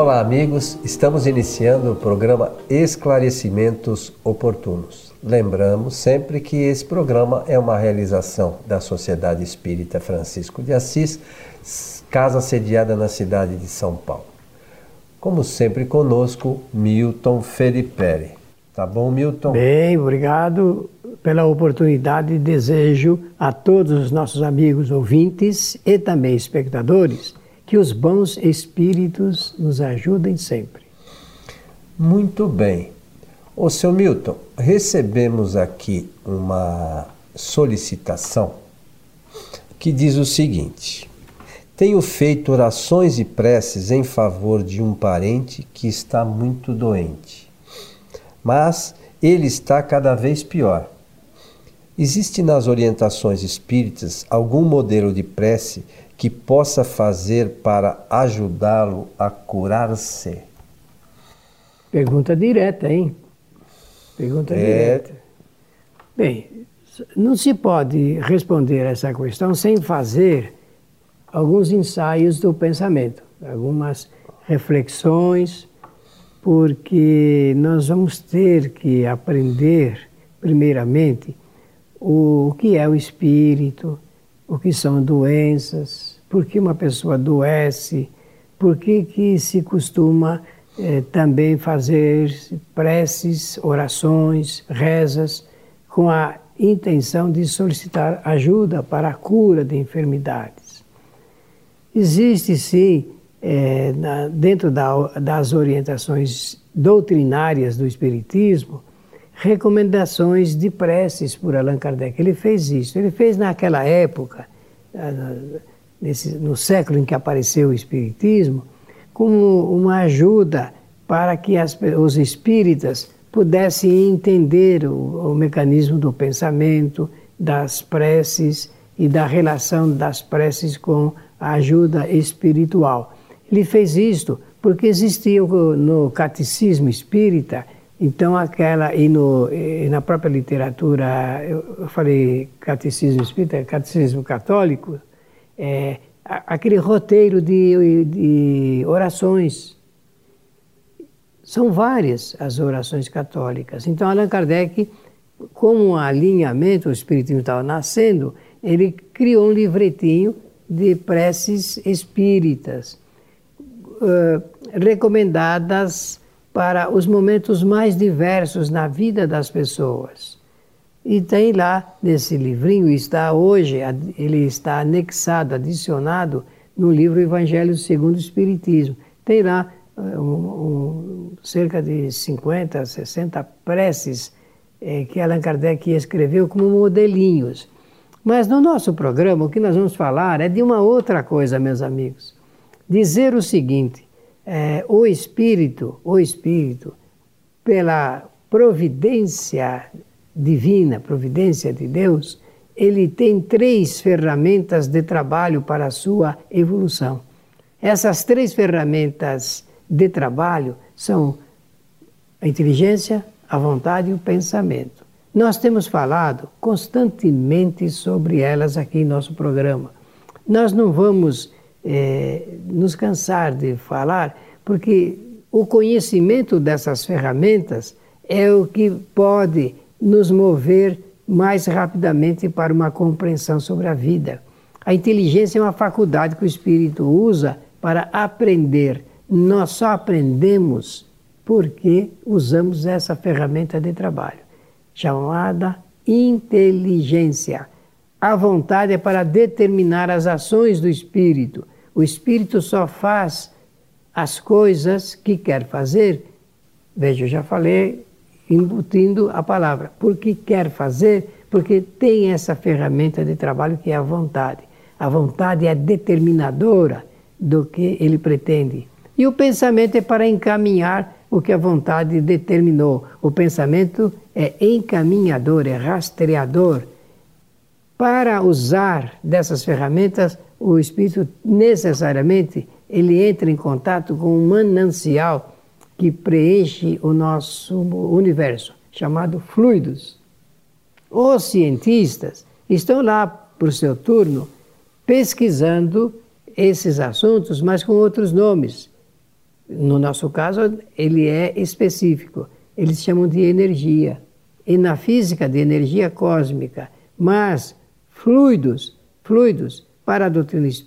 Olá, amigos. Estamos iniciando o programa Esclarecimentos Oportunos. Lembramos sempre que esse programa é uma realização da Sociedade Espírita Francisco de Assis, casa sediada na cidade de São Paulo. Como sempre conosco, Milton Felipe. Tá bom, Milton? Bem, obrigado pela oportunidade desejo a todos os nossos amigos ouvintes e também espectadores que os bons espíritos nos ajudem sempre. Muito bem. Ô, seu Milton, recebemos aqui uma solicitação que diz o seguinte: Tenho feito orações e preces em favor de um parente que está muito doente, mas ele está cada vez pior. Existe nas orientações espíritas algum modelo de prece que possa fazer para ajudá-lo a curar-se? Pergunta direta, hein? Pergunta é... direta. Bem, não se pode responder essa questão sem fazer alguns ensaios do pensamento, algumas reflexões, porque nós vamos ter que aprender, primeiramente, o que é o espírito, o que são doenças, por que uma pessoa adoece, por que, que se costuma eh, também fazer preces, orações, rezas, com a intenção de solicitar ajuda para a cura de enfermidades. Existe sim, eh, na, dentro da, das orientações doutrinárias do Espiritismo, recomendações de preces por Allan Kardec. Ele fez isso. Ele fez naquela época, ah, nesse, no século em que apareceu o Espiritismo, como uma ajuda para que as, os espíritas pudessem entender o, o mecanismo do pensamento, das preces e da relação das preces com a ajuda espiritual. Ele fez isto porque existia no catecismo espírita então, aquela, e, no, e na própria literatura, eu, falei catecismo espírita, catecismo católico, é, aquele roteiro de, de orações. São várias as orações católicas. Então, Allan Kardec, como um alinhamento, o Espiritismo estava nascendo, ele criou um livretinho de preces espíritas, uh, recomendadas para os momentos mais diversos na vida das pessoas. E tem lá nesse livrinho, está hoje, ele está anexado, adicionado no livro Evangelho segundo o Espiritismo. Tem lá eh, um, um, cerca de 50, 60 preces é, que Allan Kardec escreveu como modelinhos. Mas no nosso programa, o que nós vamos falar é de uma outra coisa, meus amigos. Dizer o seguinte: é, o Espírito, o Espírito, pela providência divina, providência de Deus, ele tem três ferramentas de trabalho para a sua evolução. Essas três ferramentas de trabalho são a inteligência, a vontade e o pensamento. Nós temos falado constantemente sobre elas aqui em nosso programa. Nós não vamos é, nos cansar de falar, porque o conhecimento dessas ferramentas é o que pode nos mover mais rapidamente para uma compreensão sobre a vida. A inteligência é uma faculdade que o espírito usa para aprender. Nós só aprendemos porque usamos essa ferramenta de trabalho, chamada inteligência. A vontade é para determinar as ações do espírito. O espírito só faz as coisas que quer fazer. Veja, eu já falei embutindo a palavra. Porque quer fazer, porque tem essa ferramenta de trabalho que é a vontade. A vontade é determinadora do que ele pretende. E o pensamento é para encaminhar o que a vontade determinou. O pensamento é encaminhador, é rastreador para usar dessas ferramentas, o espírito necessariamente ele entra em contato com um manancial que preenche o nosso universo, chamado fluidos. Os cientistas estão lá por seu turno pesquisando esses assuntos, mas com outros nomes. No nosso caso, ele é específico. Eles chamam de energia. E na física, de energia cósmica. Mas fluidos, fluidos, para a doutrina espírita,